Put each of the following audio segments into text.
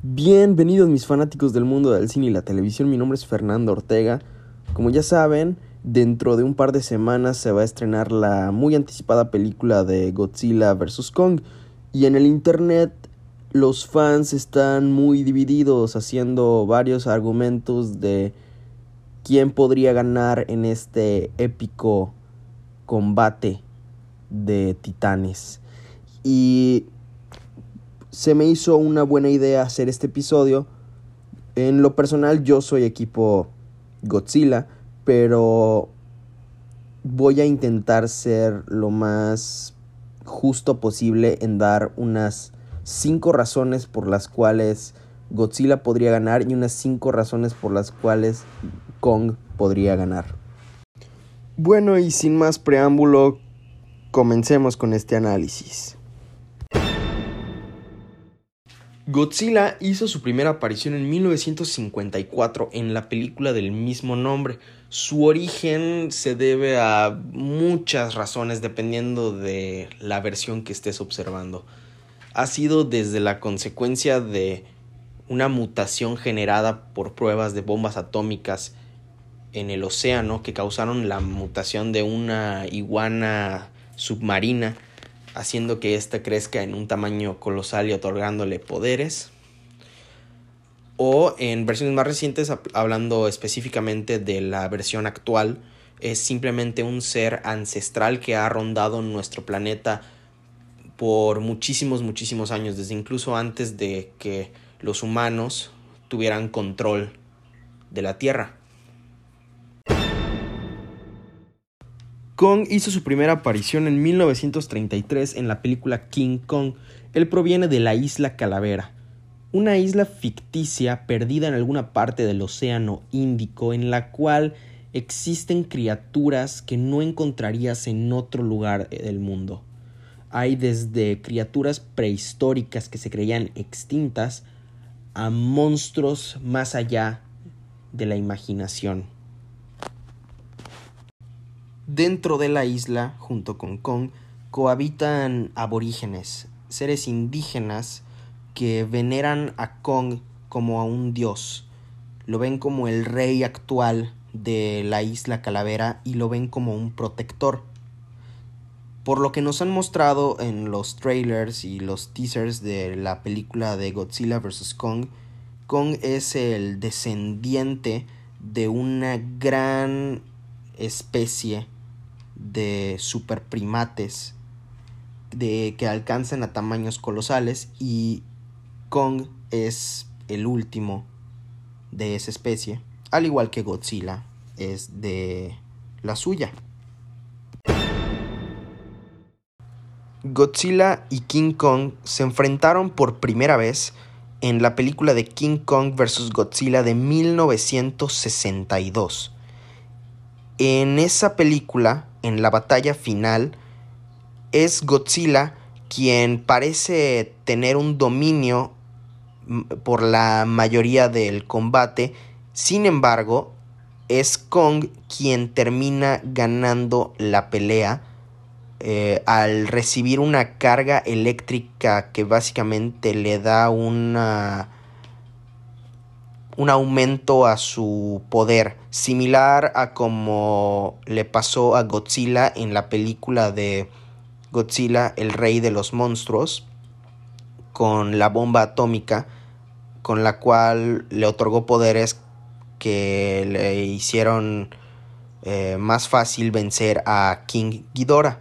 Bienvenidos mis fanáticos del mundo del cine y la televisión, mi nombre es Fernando Ortega. Como ya saben, dentro de un par de semanas se va a estrenar la muy anticipada película de Godzilla vs. Kong y en el internet los fans están muy divididos haciendo varios argumentos de quién podría ganar en este épico combate de titanes. Y se me hizo una buena idea hacer este episodio. En lo personal yo soy equipo Godzilla, pero voy a intentar ser lo más justo posible en dar unas 5 razones por las cuales Godzilla podría ganar y unas 5 razones por las cuales Kong podría ganar. Bueno, y sin más preámbulo, comencemos con este análisis. Godzilla hizo su primera aparición en 1954 en la película del mismo nombre. Su origen se debe a muchas razones dependiendo de la versión que estés observando. Ha sido desde la consecuencia de una mutación generada por pruebas de bombas atómicas en el océano que causaron la mutación de una iguana submarina haciendo que ésta crezca en un tamaño colosal y otorgándole poderes. O en versiones más recientes, hablando específicamente de la versión actual, es simplemente un ser ancestral que ha rondado nuestro planeta por muchísimos, muchísimos años, desde incluso antes de que los humanos tuvieran control de la Tierra. Kong hizo su primera aparición en 1933 en la película King Kong. Él proviene de la isla Calavera, una isla ficticia perdida en alguna parte del Océano Índico en la cual existen criaturas que no encontrarías en otro lugar del mundo. Hay desde criaturas prehistóricas que se creían extintas a monstruos más allá de la imaginación. Dentro de la isla, junto con Kong, cohabitan aborígenes, seres indígenas que veneran a Kong como a un dios. Lo ven como el rey actual de la isla Calavera y lo ven como un protector. Por lo que nos han mostrado en los trailers y los teasers de la película de Godzilla vs. Kong, Kong es el descendiente de una gran especie de superprimates de que alcanzan a tamaños colosales y Kong es el último de esa especie, al igual que Godzilla es de la suya. Godzilla y King Kong se enfrentaron por primera vez en la película de King Kong vs. Godzilla de 1962. En esa película, en la batalla final, es Godzilla quien parece tener un dominio mm, por la mayoría del combate. Sin embargo, es Kong quien termina ganando la pelea eh, al recibir una carga eléctrica que básicamente le da una un aumento a su poder, similar a como le pasó a Godzilla en la película de Godzilla, el rey de los monstruos, con la bomba atómica, con la cual le otorgó poderes que le hicieron eh, más fácil vencer a King Ghidorah.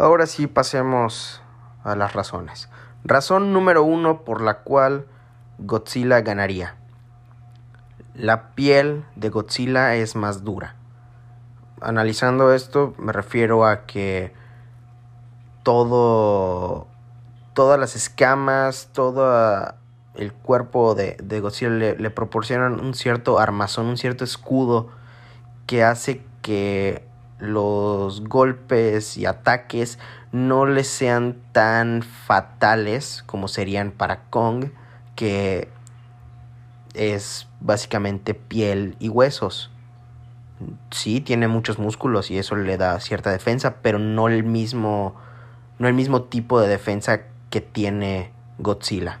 Ahora sí pasemos a las razones. Razón número uno por la cual Godzilla ganaría. La piel de Godzilla es más dura. Analizando esto me refiero a que todo, todas las escamas, todo el cuerpo de, Godzilla le proporcionan un cierto armazón, un cierto escudo que hace que los golpes y ataques no les sean tan fatales como serían para Kong, que es básicamente piel y huesos. sí tiene muchos músculos y eso le da cierta defensa, pero no el mismo no el mismo tipo de defensa que tiene Godzilla.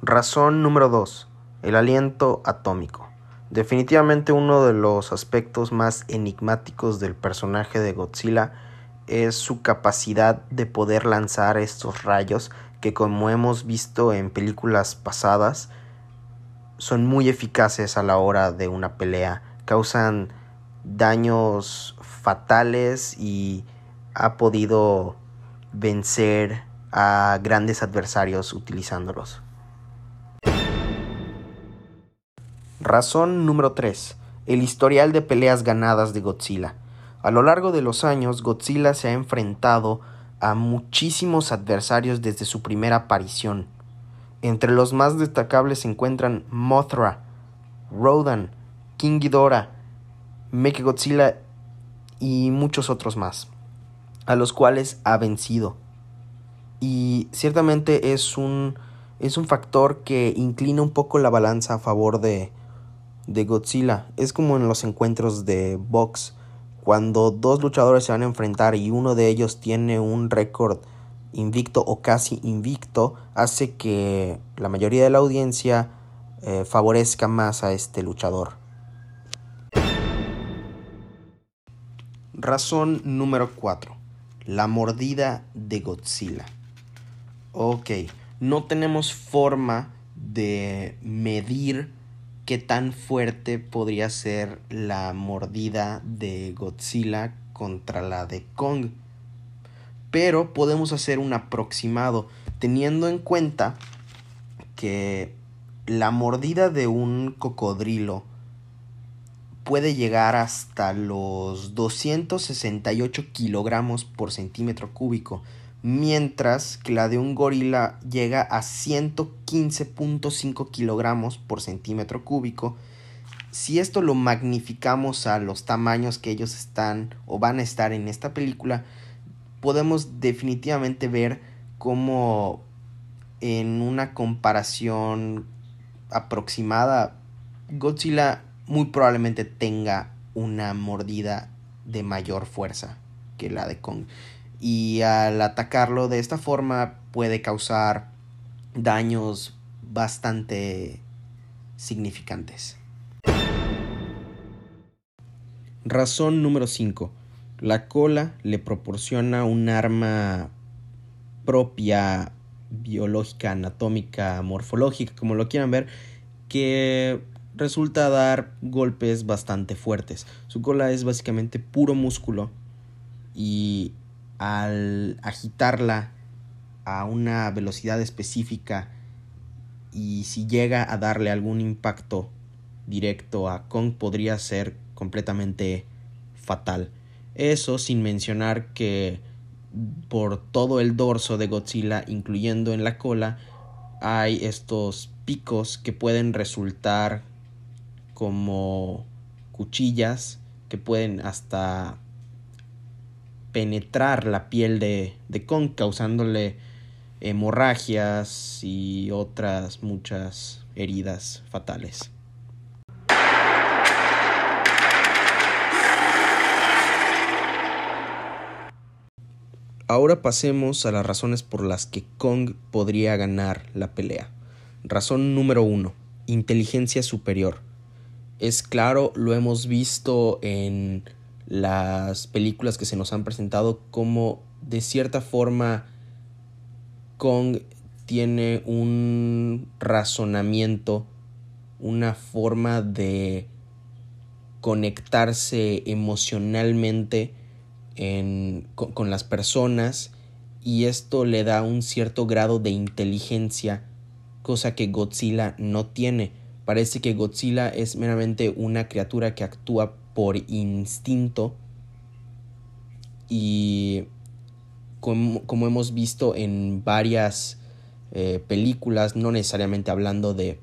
Razón número 2. El aliento atómico. Definitivamente uno de los aspectos más enigmáticos del personaje de Godzilla es su capacidad de poder lanzar estos rayos que como hemos visto en películas pasadas son muy eficaces a la hora de una pelea, causan daños fatales y ha podido vencer a grandes adversarios utilizándolos. Razón número 3. El historial de peleas ganadas de Godzilla. A lo largo de los años, Godzilla se ha enfrentado a muchísimos adversarios desde su primera aparición. Entre los más destacables se encuentran Mothra, Rodan, King Ghidorah, Mechagodzilla y muchos otros más, a los cuales ha vencido. Y ciertamente es un, es un factor que inclina un poco la balanza a favor de, de Godzilla. Es como en los encuentros de box, cuando dos luchadores se van a enfrentar y uno de ellos tiene un récord invicto o casi invicto hace que la mayoría de la audiencia eh, favorezca más a este luchador. Razón número 4. La mordida de Godzilla. Ok, no tenemos forma de medir qué tan fuerte podría ser la mordida de Godzilla contra la de Kong. Pero podemos hacer un aproximado teniendo en cuenta que la mordida de un cocodrilo puede llegar hasta los 268 kilogramos por centímetro cúbico, mientras que la de un gorila llega a 115.5 kilogramos por centímetro cúbico. Si esto lo magnificamos a los tamaños que ellos están o van a estar en esta película, podemos definitivamente ver cómo en una comparación aproximada Godzilla muy probablemente tenga una mordida de mayor fuerza que la de Kong y al atacarlo de esta forma puede causar daños bastante significantes. Razón número 5 la cola le proporciona un arma propia, biológica, anatómica, morfológica, como lo quieran ver, que resulta dar golpes bastante fuertes. Su cola es básicamente puro músculo y al agitarla a una velocidad específica y si llega a darle algún impacto directo a Kong podría ser completamente fatal. Eso sin mencionar que por todo el dorso de Godzilla, incluyendo en la cola, hay estos picos que pueden resultar como cuchillas que pueden hasta penetrar la piel de, de Kong causándole hemorragias y otras muchas heridas fatales. Ahora pasemos a las razones por las que Kong podría ganar la pelea. Razón número uno. Inteligencia superior. Es claro, lo hemos visto en las películas que se nos han presentado como de cierta forma Kong tiene un razonamiento, una forma de conectarse emocionalmente con, las personas y esto le da un cierto grado de inteligencia, cosa que Godzilla no tiene. Parece que Godzilla es meramente una criatura que actúa por instinto y como, hemos visto en varias eh, películas, no necesariamente hablando de,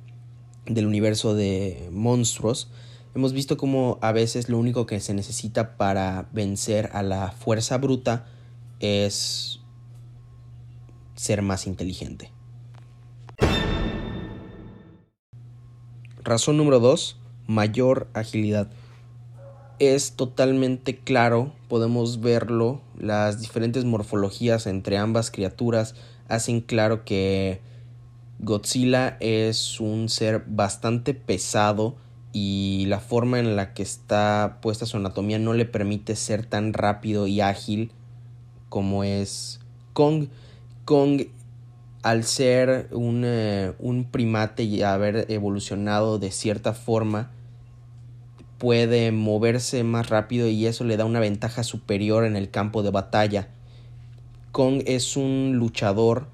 del universo de monstruos, Hemos visto como a veces lo único que se necesita para vencer a la fuerza bruta es ser más inteligente. Razón número 2. mayor agilidad. Es totalmente claro, podemos verlo, las diferentes morfologías entre ambas criaturas hacen claro que Godzilla es un ser bastante pesado y la forma en la que está puesta su anatomía no le permite ser tan rápido y ágil como es Kong. Kong, al ser un, eh, un primate y haber evolucionado de cierta forma, puede moverse más rápido y eso le da una ventaja superior en el campo de batalla. Kong es un luchador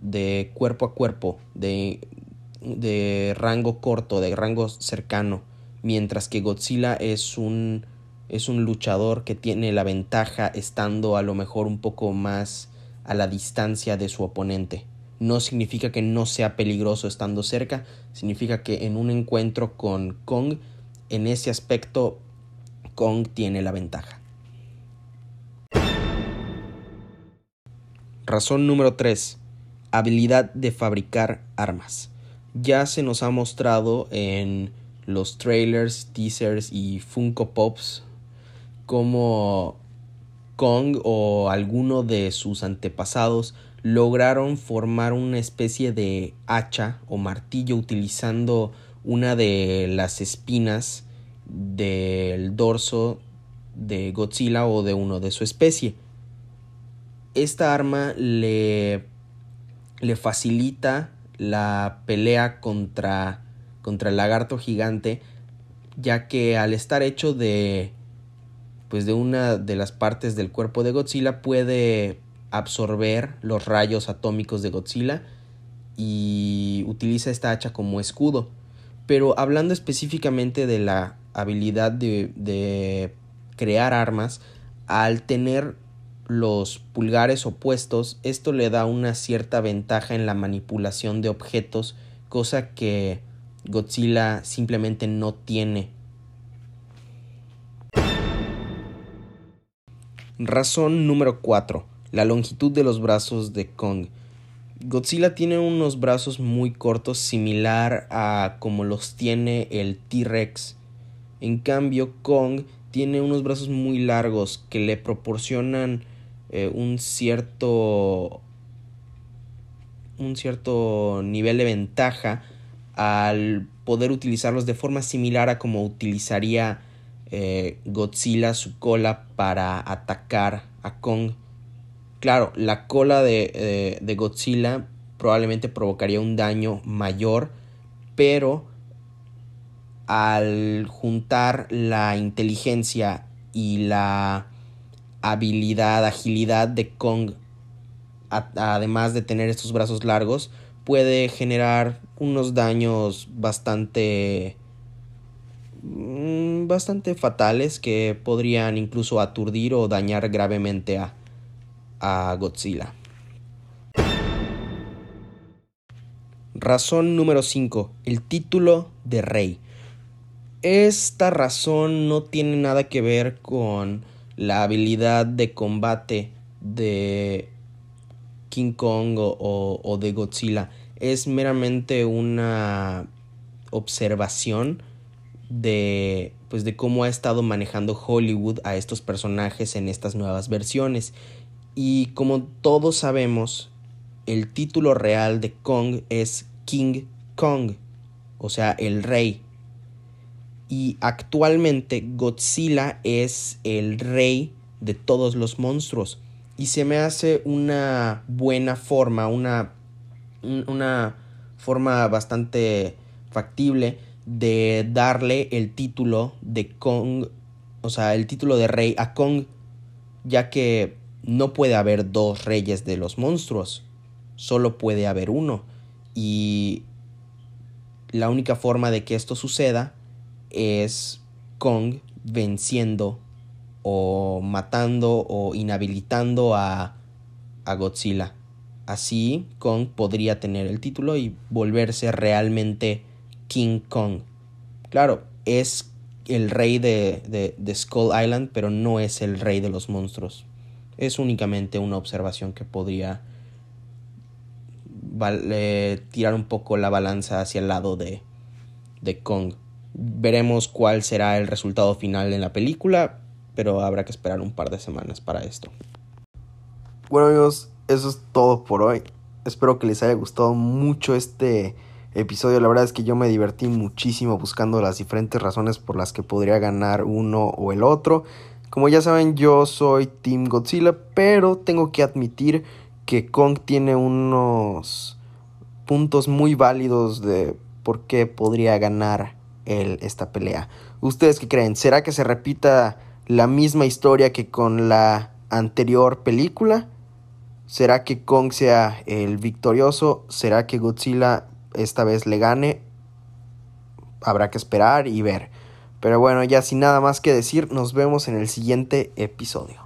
de cuerpo a cuerpo, de, de rango corto, de rango cercano, mientras que Godzilla es un es un luchador que tiene la ventaja estando a lo mejor un poco más a la distancia de su oponente. No significa que no sea peligroso estando cerca, significa que en un encuentro con Kong, en ese aspecto, Kong tiene la ventaja. Razón número 3 habilidad de fabricar armas. Ya se nos ha mostrado en los trailers, teasers y Funko Pops como Kong o alguno de sus antepasados lograron formar una especie de hacha o martillo utilizando una de las espinas del dorso de Godzilla o de uno de su especie. Esta arma le le facilita la pelea contra, contra el lagarto gigante, ya que al estar hecho de pues de una de las partes del cuerpo de Godzilla puede absorber los rayos atómicos de Godzilla y utiliza esta hacha como escudo. Pero hablando específicamente de la habilidad de, de crear armas, al tener los pulgares opuestos, esto le da una cierta ventaja en la manipulación de objetos, cosa que Godzilla simplemente no tiene. Razón número 4. La longitud de los brazos de Kong. Godzilla tiene unos brazos muy cortos similar a como los tiene el T-Rex. En cambio, Kong tiene unos brazos muy largos que le proporcionan eh, un cierto un cierto nivel de ventaja al poder utilizarlos de forma similar a como utilizaría eh, Godzilla su cola para atacar a Kong. Claro, la cola de, Godzilla probablemente provocaría un daño mayor, pero al juntar la inteligencia y la habilidad, agilidad de Kong, además de tener estos brazos largos, puede generar unos daños bastante mm, bastante fatales que podrían incluso aturdir o dañar gravemente a, a Godzilla. Razón número 5. El título de rey. Esta razón no tiene nada que ver con la habilidad de combate de King Kong o, de Godzilla es meramente una observación de pues de cómo ha estado manejando Hollywood a estos personajes en estas nuevas versiones y como todos sabemos el título real de Kong es King Kong o sea el rey. Y actualmente Godzilla es el rey de todos los monstruos. Y se me hace una buena forma, una, una forma bastante factible de darle el título de Kong, o sea, el título de rey a Kong, ya que no puede haber dos reyes de los monstruos, solo puede haber uno. Y la única forma de que esto suceda es Kong venciendo o matando o inhabilitando a, a Godzilla. Así Kong podría tener el título y volverse realmente King Kong. Claro, es el rey de, de, Skull Island, pero no es el rey de los monstruos. Es únicamente una observación que podría tirar un poco la balanza hacia el lado de, de Kong. Veremos cuál será el resultado final en la película, pero habrá que esperar un par de semanas para esto. Bueno amigos, eso es todo por hoy. Espero que les haya gustado mucho este episodio. La verdad es que yo me divertí muchísimo buscando las diferentes razones por las que podría ganar uno o el otro. Como ya saben, yo soy Team Godzilla, pero tengo que admitir que Kong tiene unos puntos muy válidos de por qué podría ganar él esta pelea. ¿Ustedes qué creen? ¿Será que se repita la misma historia que con la anterior película? ¿Será que Kong sea el victorioso? ¿Será que Godzilla esta vez le gane? Habrá que esperar y ver. Pero bueno, ya sin nada más que decir, nos vemos en el siguiente episodio.